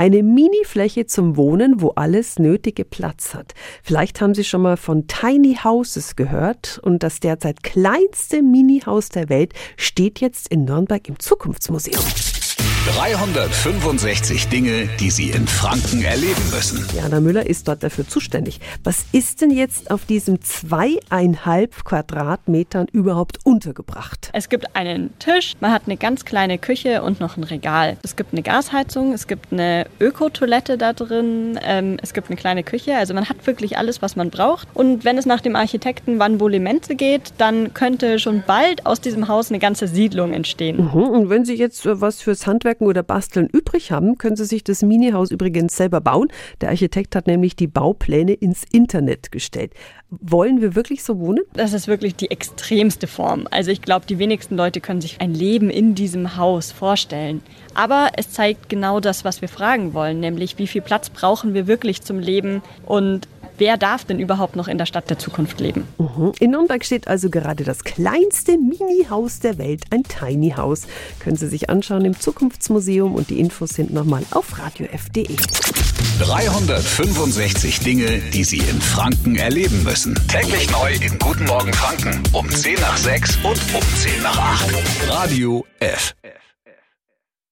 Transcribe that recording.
Eine Mini-Fläche zum Wohnen, wo alles nötige Platz hat. Vielleicht haben Sie schon mal von Tiny Houses gehört und das derzeit kleinste Mini-Haus der Welt steht jetzt in Nürnberg im Zukunftsmuseum. 365 Dinge, die Sie in Franken erleben müssen. Jana Müller ist dort dafür zuständig. Was ist denn jetzt auf diesem zweieinhalb Quadratmetern überhaupt untergebracht? Es gibt einen Tisch, man hat eine ganz kleine Küche und noch ein Regal. Es gibt eine Gasheizung, es gibt eine Ökotoilette da drin, ähm, es gibt eine kleine Küche. Also man hat wirklich alles, was man braucht. Und wenn es nach dem Architekten Van Volimente geht, dann könnte schon bald aus diesem Haus eine ganze Siedlung entstehen. Mhm. Und wenn Sie jetzt äh, was fürs Handwerk Handwerken oder Basteln übrig haben, können Sie sich das Minihaus übrigens selber bauen. Der Architekt hat nämlich die Baupläne ins Internet gestellt. Wollen wir wirklich so wohnen? Das ist wirklich die extremste Form. Also ich glaube, die wenigsten Leute können sich ein Leben in diesem Haus vorstellen. Aber es zeigt genau das, was wir fragen wollen, nämlich wie viel Platz brauchen wir wirklich zum Leben und wer darf denn überhaupt noch in der Stadt der Zukunft leben? Mhm. In Nürnberg steht also gerade das kleinste Mini-Haus der Welt, ein Tiny House. Können Sie sich anschauen im Zukunftsmuseum und die Infos sind nochmal auf radiof.de. 365 Dinge, die Sie in Franken erleben müssen. Täglich neu in Guten Morgen Franken um 10 nach 6 und um 10 nach 8. Radio F.